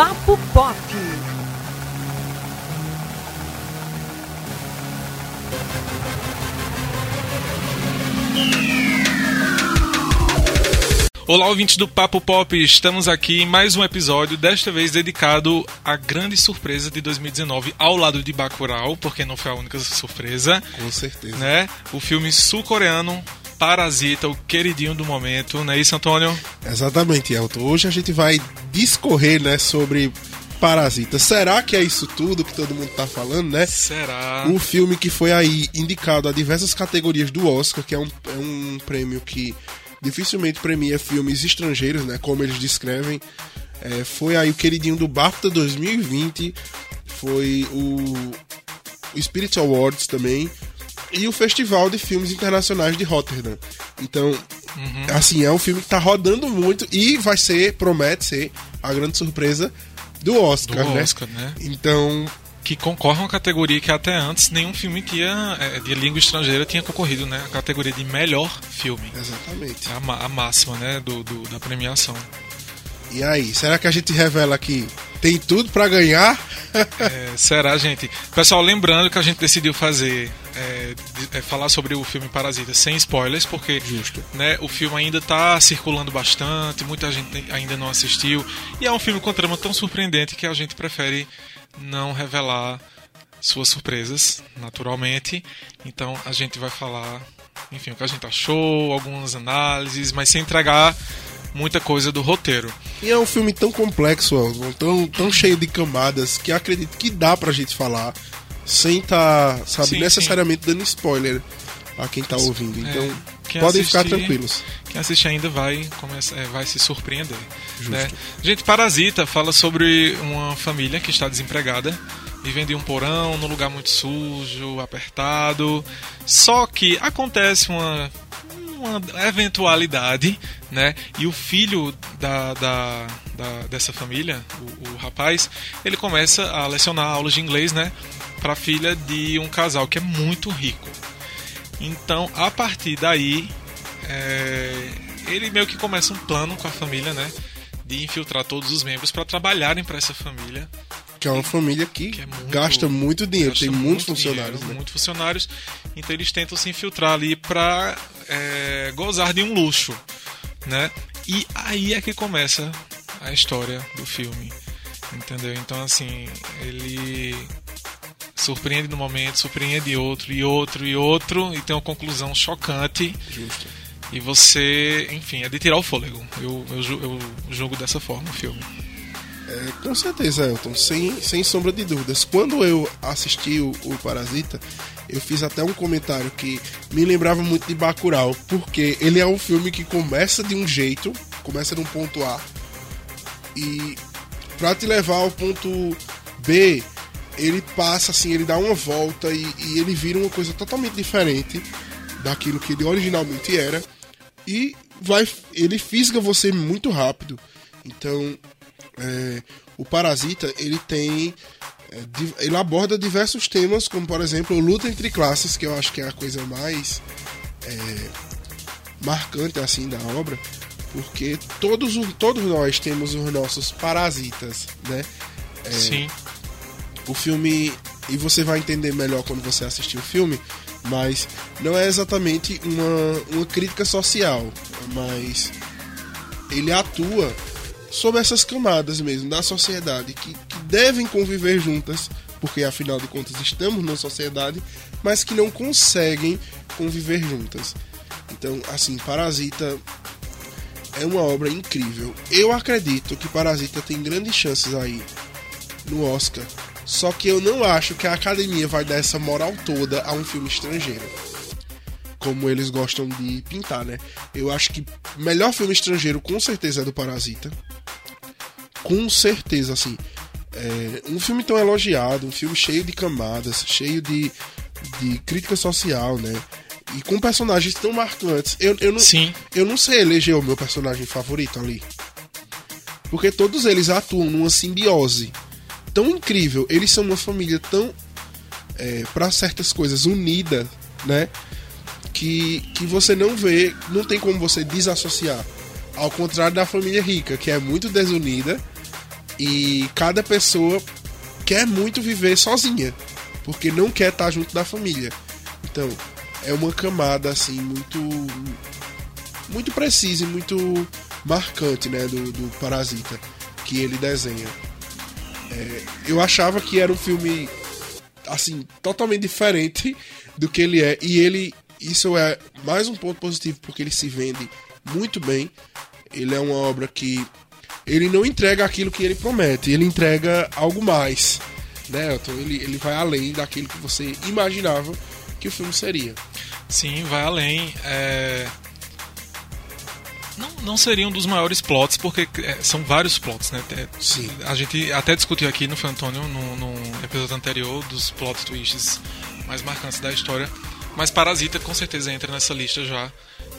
Papo Pop. Olá, ouvintes do Papo Pop, estamos aqui em mais um episódio, desta vez dedicado à grande surpresa de 2019, ao lado de Bacurau, porque não foi a única surpresa. Com certeza. Né? O filme sul-coreano Parasita, o queridinho do momento, não é isso, Antônio? Exatamente, Elton. Hoje a gente vai discorrer né, sobre Parasita. Será que é isso tudo que todo mundo tá falando, né? Será? Um filme que foi aí indicado a diversas categorias do Oscar, que é um, é um prêmio que dificilmente premia filmes estrangeiros, né? Como eles descrevem. É, foi aí o queridinho do BAFTA 2020, foi o, o Spirit Awards também, e o Festival de Filmes Internacionais de Rotterdam. Então, uhum. assim, é um filme que tá rodando muito e vai ser, promete ser, a grande surpresa do Oscar, do né? Oscar né? Então, que concorre a uma categoria que até antes nenhum filme que ia, é, de língua estrangeira tinha concorrido, né? A categoria de melhor filme. Exatamente. A, a máxima, né? Do, do, da premiação. E aí, será que a gente revela que tem tudo para ganhar? é, será, gente? Pessoal, lembrando que a gente decidiu fazer é, é, falar sobre o filme Parasita sem spoilers, porque Justo. Né, o filme ainda está circulando bastante, muita gente ainda não assistiu, e é um filme com trama tão surpreendente que a gente prefere não revelar suas surpresas, naturalmente. Então a gente vai falar, enfim, o que a gente achou, algumas análises, mas sem entregar muita coisa do roteiro. E é um filme tão complexo, tão, tão cheio de camadas, que acredito que dá pra gente falar sem estar, tá, sabe, sim, necessariamente sim. dando spoiler a quem tá ouvindo. É, então, é, podem assistir, ficar tranquilos. Quem assiste ainda vai, começa, é, vai se surpreender. Né? Gente, Parasita fala sobre uma família que está desempregada, vivendo em um porão, num lugar muito sujo, apertado. Só que acontece uma uma eventualidade, né? E o filho da, da, da dessa família, o, o, rapaz, ele começa a lecionar aulas de inglês, né? Para a filha de um casal que é muito rico. Então, a partir daí, é, ele meio que começa um plano com a família, né? De infiltrar todos os membros para trabalharem para essa família. Que é uma família que, que é muito, gasta muito dinheiro, gasta tem muitos funcionários. Dinheiro, né? Muitos funcionários. Então eles tentam se infiltrar ali para é, gozar de um luxo, né? E aí é que começa a história do filme, entendeu? Então assim ele surpreende no momento, surpreende outro e outro e outro e tem uma conclusão chocante. Justo. E você, enfim, é de tirar o fôlego. Eu, eu, eu jogo dessa forma o filme. É, com certeza, Elton, sem, sem sombra de dúvidas. Quando eu assisti o, o, Parasita, eu fiz até um comentário que me lembrava muito de Bacurau, porque ele é um filme que começa de um jeito, começa de um ponto A, e para te levar ao ponto B, ele passa assim, ele dá uma volta e, e, ele vira uma coisa totalmente diferente daquilo que ele originalmente era e vai ele fisga você muito rápido. Então, é, o Parasita ele tem é, ele aborda diversos temas, como por exemplo luta entre classes, que eu acho que é a coisa mais é, marcante assim da obra, porque todos, todos nós temos os nossos parasitas, né? É, Sim o filme e você vai entender melhor quando você assistir o filme, mas não é exatamente uma, uma crítica social, mas ele atua sobre essas camadas mesmo da sociedade que, que devem conviver juntas, porque afinal de contas estamos numa sociedade, mas que não conseguem conviver juntas. Então, assim, Parasita é uma obra incrível. Eu acredito que Parasita tem grandes chances aí no Oscar só que eu não acho que a academia vai dar essa moral toda a um filme estrangeiro. Como eles gostam de pintar, né? Eu acho que o melhor filme estrangeiro com certeza é do Parasita. Com certeza, assim. É um filme tão elogiado, um filme cheio de camadas, cheio de, de crítica social, né? E com personagens tão marcantes. Eu, eu, não, Sim. eu não sei eleger o meu personagem favorito ali. Porque todos eles atuam numa simbiose tão incrível, eles são uma família tão, é, para certas coisas, unida, né? Que, que você não vê, não tem como você desassociar. Ao contrário da família rica, que é muito desunida E cada pessoa quer muito viver sozinha, porque não quer estar junto da família. Então, é uma camada assim muito muito precisa e muito marcante, né, do, do Parasita que ele desenha. É, eu achava que era um filme assim totalmente diferente do que ele é e ele isso é mais um ponto positivo porque ele se vende muito bem. Ele é uma obra que ele não entrega aquilo que ele promete, ele entrega algo mais, né? Então ele, ele vai além daquilo que você imaginava que o filme seria. Sim, vai além. É... Não, não seria um dos maiores plots, porque é, são vários plots, né? É, Sim. A gente até discutiu aqui no Fantônio, no, no episódio anterior, dos plot twists mais marcantes da história. Mas Parasita com certeza entra nessa lista já,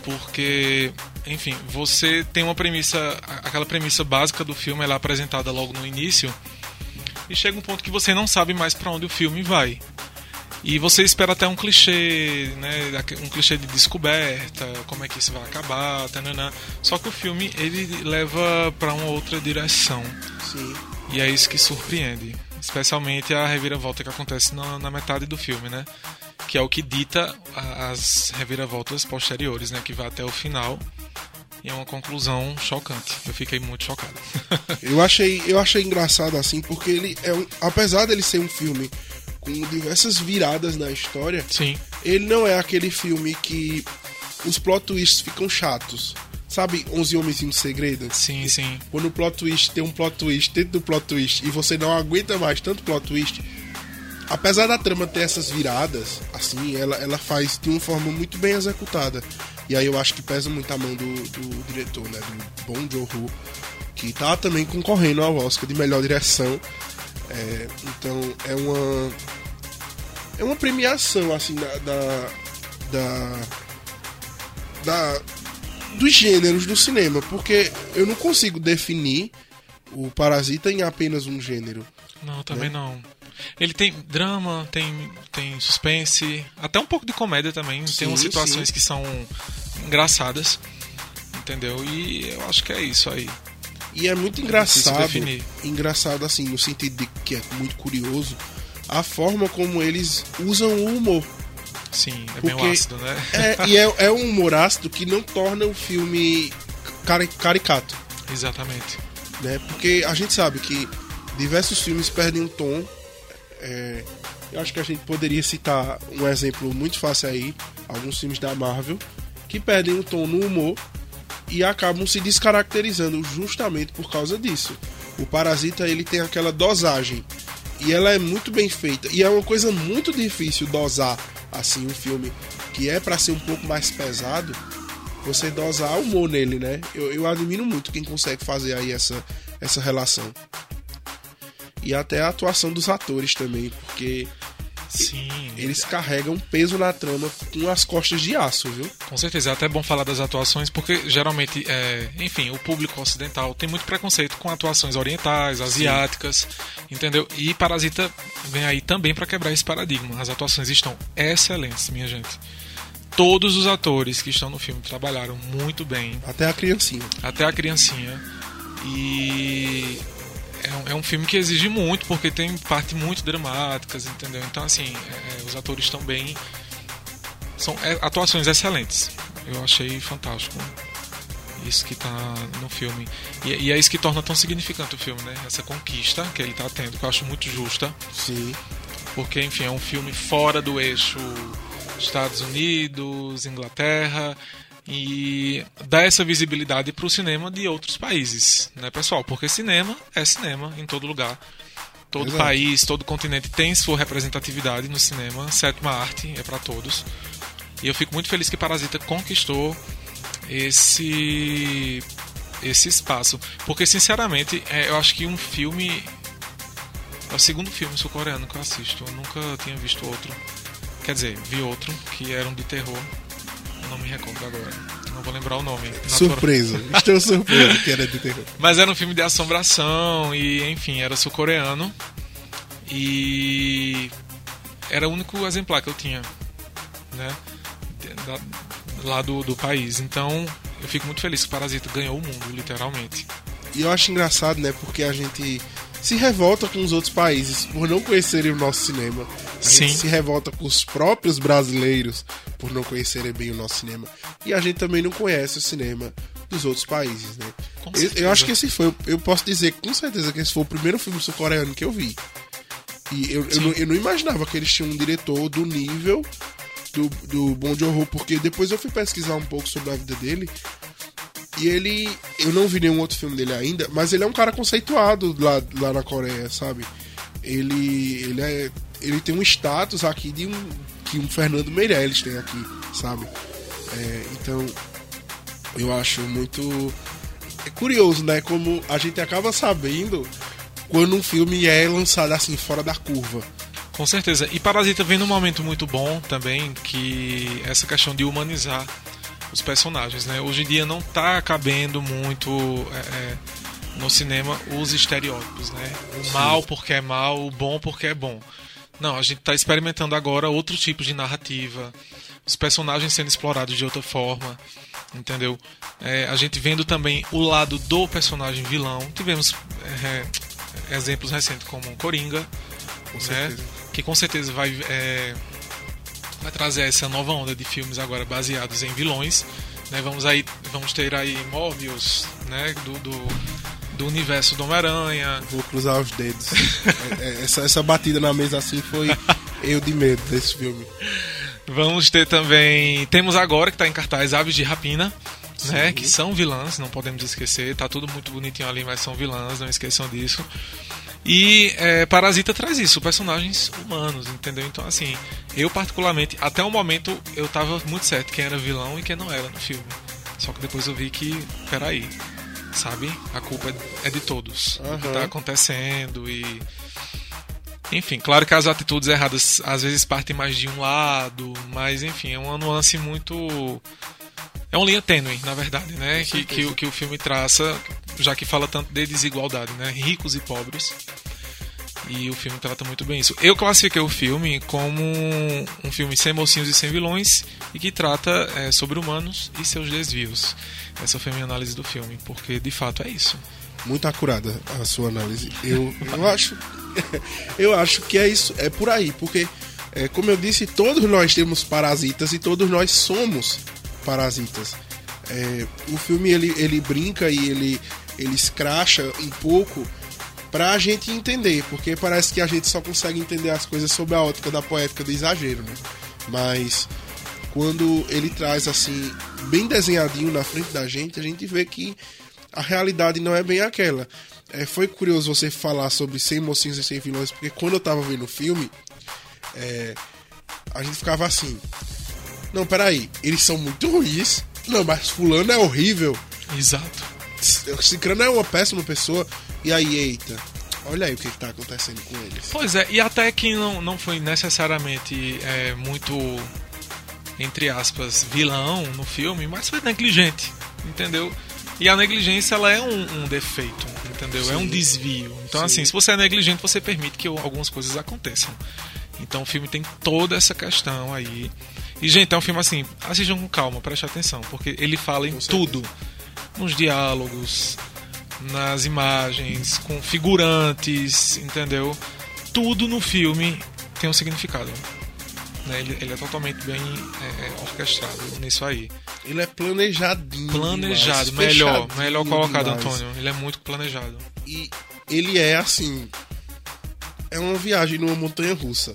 porque, enfim, você tem uma premissa, aquela premissa básica do filme, ela é apresentada logo no início, e chega um ponto que você não sabe mais para onde o filme vai. E você espera até um clichê, né? Um clichê de descoberta, como é que isso vai acabar, tanana. Só que o filme ele leva para uma outra direção. Sim. E é isso que surpreende. Especialmente a reviravolta que acontece na, na metade do filme, né? Que é o que dita as reviravoltas posteriores, né? Que vai até o final. E é uma conclusão chocante. Eu fiquei muito chocado. eu achei, eu achei engraçado assim, porque ele é um, apesar dele ser um filme com diversas viradas na história, Sim. ele não é aquele filme que os plot twists ficam chatos. Sabe, 11 Homens e um Segredo? Sim, sim. Quando o plot twist tem um plot twist dentro do plot twist e você não aguenta mais tanto plot twist, apesar da trama ter essas viradas, assim, ela, ela faz de uma forma muito bem executada. E aí eu acho que pesa muito a mão do, do diretor, né? Do Bong Joon-ho, que tá também concorrendo ao Oscar de melhor direção. É, então é uma é uma premiação assim da da, da, da dos gêneros do cinema, porque eu não consigo definir o Parasita em apenas um gênero. Não, também né? não. Ele tem drama, tem, tem suspense, até um pouco de comédia também. Sim, tem umas situações sim. que são engraçadas, entendeu? E eu acho que é isso aí. E é muito engraçado, engraçado assim, no sentido de que é muito curioso, a forma como eles usam o humor. Sim, é Porque bem ácido, né? É, e é, é um humor ácido que não torna o filme caricato. Exatamente. Né? Porque a gente sabe que diversos filmes perdem um tom. É, eu acho que a gente poderia citar um exemplo muito fácil aí, alguns filmes da Marvel, que perdem um tom no humor e acabam se descaracterizando justamente por causa disso. O Parasita ele tem aquela dosagem e ela é muito bem feita e é uma coisa muito difícil dosar assim um filme que é para ser um pouco mais pesado. Você dosar humor nele, né? Eu, eu admiro muito quem consegue fazer aí essa, essa relação. E até a atuação dos atores também, porque Sim. Eles carregam peso na trama com as costas de aço, viu? Com certeza. É até bom falar das atuações, porque geralmente, é, enfim, o público ocidental tem muito preconceito com atuações orientais, asiáticas, Sim. entendeu? E Parasita vem aí também para quebrar esse paradigma. As atuações estão excelentes, minha gente. Todos os atores que estão no filme trabalharam muito bem. Até a criancinha. Até a criancinha. E é um, é um, filme que exige muito, porque tem partes muito dramáticas, entendeu? Então, assim, é, os atores estão bem. São é, atuações excelentes. Eu achei fantástico isso que está no filme. E, e, é isso que torna tão significante o filme, né? Essa conquista que ele está tendo, que eu acho muito justa. Sim. Porque, enfim, é um filme fora do eixo Estados Unidos, Inglaterra e dar essa visibilidade para o cinema de outros países, né, pessoal? Porque cinema é cinema em todo lugar. Todo Exato. país, todo continente tem sua representatividade no cinema. Sétima arte é para todos. E eu fico muito feliz que Parasita conquistou esse esse espaço, porque sinceramente, é, eu acho que um filme é o segundo filme sul-coreano que eu assisto. Eu nunca tinha visto outro. Quer dizer, vi outro que era um de terror recordo agora. Não vou lembrar o nome. Surpresa. Estou surpreso que era de terror. Mas era um filme de assombração e, enfim, era sul-coreano. E era o único exemplar que eu tinha, né? Lá do, do país. Então, eu fico muito feliz que o Parasita ganhou o mundo, literalmente. e eu acho engraçado, né? Porque a gente se revolta com os outros países por não conhecerem o nosso cinema. A Sim. gente se revolta com os próprios brasileiros por não conhecerem bem o nosso cinema. E a gente também não conhece o cinema dos outros países, né? Eu, eu acho que esse foi, eu posso dizer com certeza que esse foi o primeiro filme sul-coreano que eu vi. E eu, eu, não, eu não imaginava que eles tinham um diretor do nível do, do Bong Joon-ho, porque depois eu fui pesquisar um pouco sobre a vida dele. E ele. Eu não vi nenhum outro filme dele ainda, mas ele é um cara conceituado lá, lá na Coreia, sabe? Ele. Ele é. Ele tem um status aqui de um. que um Fernando Meirelles tem aqui, sabe? É, então. Eu acho muito. É curioso, né? Como a gente acaba sabendo quando um filme é lançado assim, fora da curva. Com certeza. E Parasita vem num momento muito bom também, que essa questão de humanizar os personagens, né? Hoje em dia não tá cabendo muito é, é, no cinema os estereótipos, né? O mal porque é mal, o bom porque é bom. Não, a gente tá experimentando agora outros tipos de narrativa, os personagens sendo explorados de outra forma, entendeu? É, a gente vendo também o lado do personagem vilão. Tivemos é, exemplos recentes como Coringa, né? certeza. que com certeza vai, é, vai trazer essa nova onda de filmes agora baseados em vilões. Né? Vamos, aí, vamos ter aí Morbius, né? do, do, do universo do Homem-Aranha. Vou cruzar os dedos. É, é, essa, essa batida na mesa assim foi eu de medo desse filme. Vamos ter também. Temos agora que está em cartaz Aves de Rapina. Né, que são vilãs, não podemos esquecer. Tá tudo muito bonitinho ali, mas são vilãs, não esqueçam disso. E é, Parasita traz isso, personagens humanos, entendeu? Então, assim, eu particularmente, até o momento, eu tava muito certo quem era vilão e quem não era no filme. Só que depois eu vi que, peraí, sabe? A culpa é- de todos. O que tá acontecendo e. Enfim, claro que as atitudes erradas às vezes partem mais de um lado, mas enfim, é uma nuance muito. É uma linha tênue, na verdade, né? Que, que, o- que o filme traça, já que fala tanto de desigualdade, né? Ricos e pobres. E o filme trata muito bem isso. Eu classifiquei o filme como um filme sem mocinhos e sem vilões e que trata é, sobre humanos e seus desvios. Essa foi a minha análise do filme, porque de fato é isso. Muito acurada a sua análise. Eu, eu acho. Eu acho que é isso, é por aí, porque, é, como eu disse, todos nós temos parasitas e todos nós somos parasitas. É, o filme ele, ele brinca e ele, ele escracha um pouco pra gente entender, porque parece que a gente só consegue entender as coisas sob a ótica da poética do exagero, né? Mas quando ele traz assim, bem desenhadinho na frente da gente, a gente vê que a realidade não é bem aquela. É, foi curioso você falar sobre 100 mocinhos e 100 vilões, porque quando eu tava vendo o filme, é, a gente ficava assim: Não, peraí, eles são muito ruins. Não, mas Fulano é horrível. Exato. Cicrano é uma péssima pessoa. E aí, eita, olha aí o que, que tá acontecendo com eles. Pois é, e até que não, não foi necessariamente é, muito, entre aspas, vilão no filme, mas foi negligente, entendeu? E a negligência ela é um, um defeito, entendeu? É um Sim. desvio. Então, Sim. assim, se você é negligente, você permite que algumas coisas aconteçam. Então, o filme tem toda essa questão aí. E, gente, é um filme assim, assistam com calma, preste atenção, porque ele fala em tudo. Nos diálogos, nas imagens, com figurantes, entendeu? Tudo no filme tem um significado. né? Ele, ele é totalmente bem é, é, orquestrado nisso aí. Ele é planejadinho. Planejado, demais, melhor, melhor colocado, demais. Antônio. Ele é muito planejado. E ele é assim. É uma viagem numa montanha russa.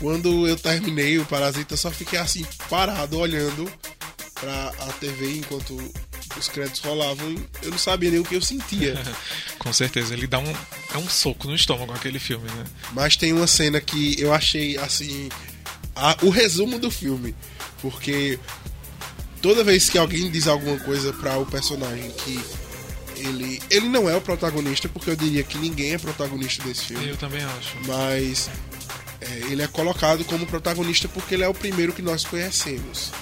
Quando eu terminei o Parasita, eu só fiquei assim, parado, olhando pra a TV enquanto os créditos rolavam. Eu não sabia nem o que eu sentia. Com certeza, ele dá um, é um soco no estômago aquele filme, né? Mas tem uma cena que eu achei assim. a- o resumo do filme. Porque toda vez que alguém diz alguma coisa pra o personagem que ele. Ele não é o protagonista, porque eu diria que ninguém é protagonista desse filme. Eu também acho. Mas ele é colocado como protagonista porque ele é o primeiro que nós conhecemos.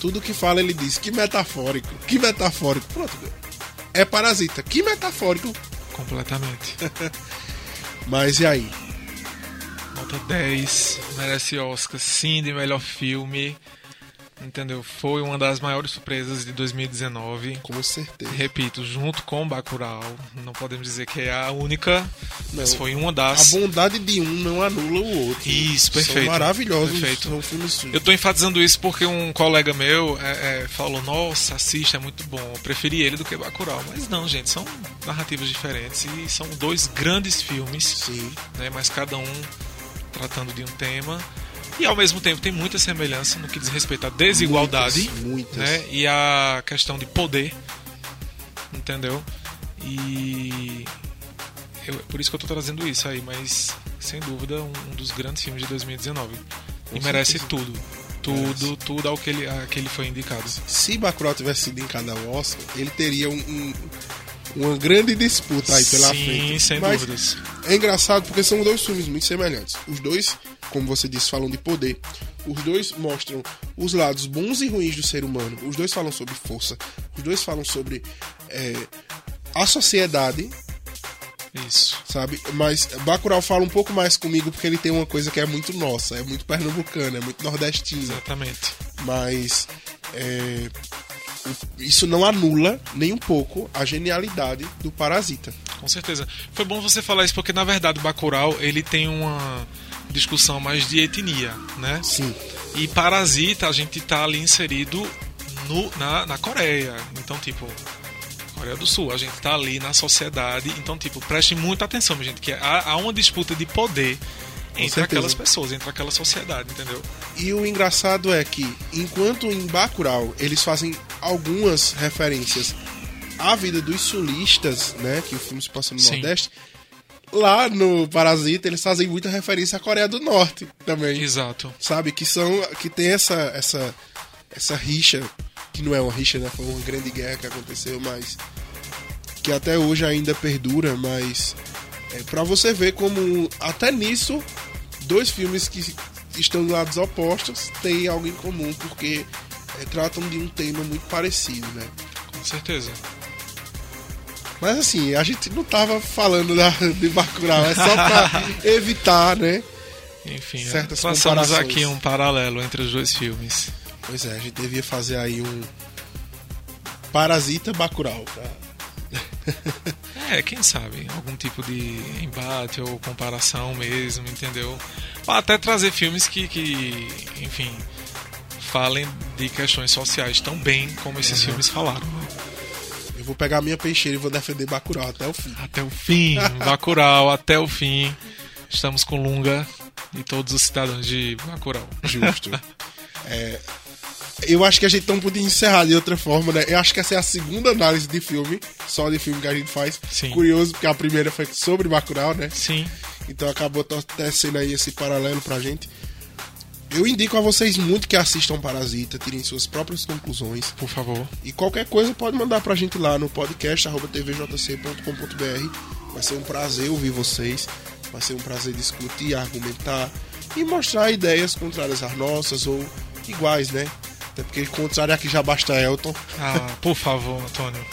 Tudo que fala ele diz, que metafórico, que metafórico. Pronto, é parasita, que metafórico. Completamente. Mas e aí? Nota 10, merece Oscar, sim, de melhor filme. Entendeu? Foi uma das maiores surpresas de 2019. Com certeza. Repito, junto com Bacurau, não podemos dizer que é a única, não, mas foi uma das. A bondade de um não anula o outro. Isso, perfeito. São maravilhosos. Perfeito. São filmes... Eu estou enfatizando isso porque um colega meu é, é, falou: Nossa, assista, é muito bom. Eu preferi ele do que Bacurau. Mas não, gente, são narrativas diferentes e são dois grandes filmes. Sim. Né, mas cada um tratando de um tema. E ao mesmo tempo tem muita semelhança no que diz respeito à desigualdade muitas, muitas. Né, e a questão de poder. Entendeu? E. Eu, por isso que eu tô trazendo isso aí, mas sem dúvida um, um dos grandes filmes de 2019. Com e merece tudo. Tudo, merece. tudo ao que ele, a que ele foi indicado. Se Bacurau tivesse sido indicado ao Oscar, ele teria um, um uma grande disputa aí pela Sim, frente. sem Mas dúvidas. É engraçado porque são dois filmes muito semelhantes. Os dois, como você disse, falam de poder. Os dois mostram os lados bons e ruins do ser humano. Os dois falam sobre força. Os dois falam sobre é, a sociedade. Isso. Sabe? Mas Bacurau fala um pouco mais comigo porque ele tem uma coisa que é muito nossa, é muito pernambucana, é muito nordestina. Exatamente. Mas é, isso não anula nem um pouco a genialidade do Parasita. Com certeza. Foi bom você falar isso porque na verdade o Bacurau ele tem uma discussão mais de etnia, né? Sim. E Parasita a gente tá ali inserido no, na, na Coreia. Então, tipo, Coreia do Sul, a gente tá ali na sociedade. Então, tipo, preste muita atenção, gente, que há, há uma disputa de poder entre aquelas pessoas, entre aquela sociedade, entendeu? E o engraçado é que, enquanto em Bacurau eles fazem algumas referências à vida dos sulistas, né, que o filme se passa no Sim. Nordeste, lá no Parasita eles fazem muita referência à Coreia do Norte também. Exato. Sabe que são que tem essa essa essa rixa que não é uma rixa, né, foi uma grande guerra que aconteceu, mas que até hoje ainda perdura, mas é, para você ver como até nisso dois filmes que estão lados opostos têm algo em comum porque é, tratam de um tema muito parecido, né? Com certeza. Mas assim, a gente não tava falando da, de Bacurau, é só pra evitar, né? Enfim, certas passamos aqui um paralelo entre os dois filmes. Pois é, a gente devia fazer aí um Parasita Bacurau. Pra... É, quem sabe? Algum tipo de embate ou comparação mesmo, entendeu? Ou até trazer filmes que, que enfim, falem de questões sociais tão bem como esses uhum. filmes falaram. Né? Eu vou pegar a minha peixeira e vou defender Bacurau até o fim. Até o fim, Bacurau, até o fim. Estamos com Lunga e todos os cidadãos de Bacurau. Justo. É, eu acho que a gente não podia encerrar de outra forma, né? Eu acho que essa é a segunda análise de filme, só de filme que a gente faz. Sim. Curioso, porque a primeira foi sobre Bacurau, né? Sim. Então acabou tecendo aí esse paralelo pra gente. Eu indico a vocês muito que assistam Parasita, tirem suas próprias conclusões. Por favor. E qualquer coisa pode mandar pra gente lá no podcast tvjc.com.br. Vai ser um prazer ouvir vocês. Vai ser um prazer discutir, argumentar e mostrar ideias contrárias às nossas ou iguais, né? Até porque contrário aqui já basta Elton. Ah, por favor, Antônio.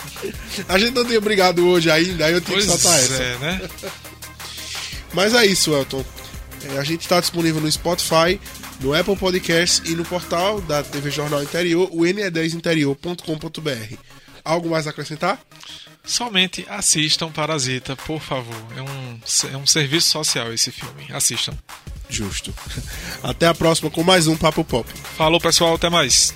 a gente não tem obrigado hoje ainda, aí eu tenho pois que soltar essa. É, né? Mas é isso, Elton. É, a gente está disponível no Spotify, no Apple Podcasts e no portal da TV Jornal Interior, o ne10interior.com.br. Algo mais a acrescentar? Somente assistam Parasita, por favor. É um, é um serviço social esse filme. Assistam. Justo. Até a próxima com mais um Papo Pop. Falou, pessoal. Até mais.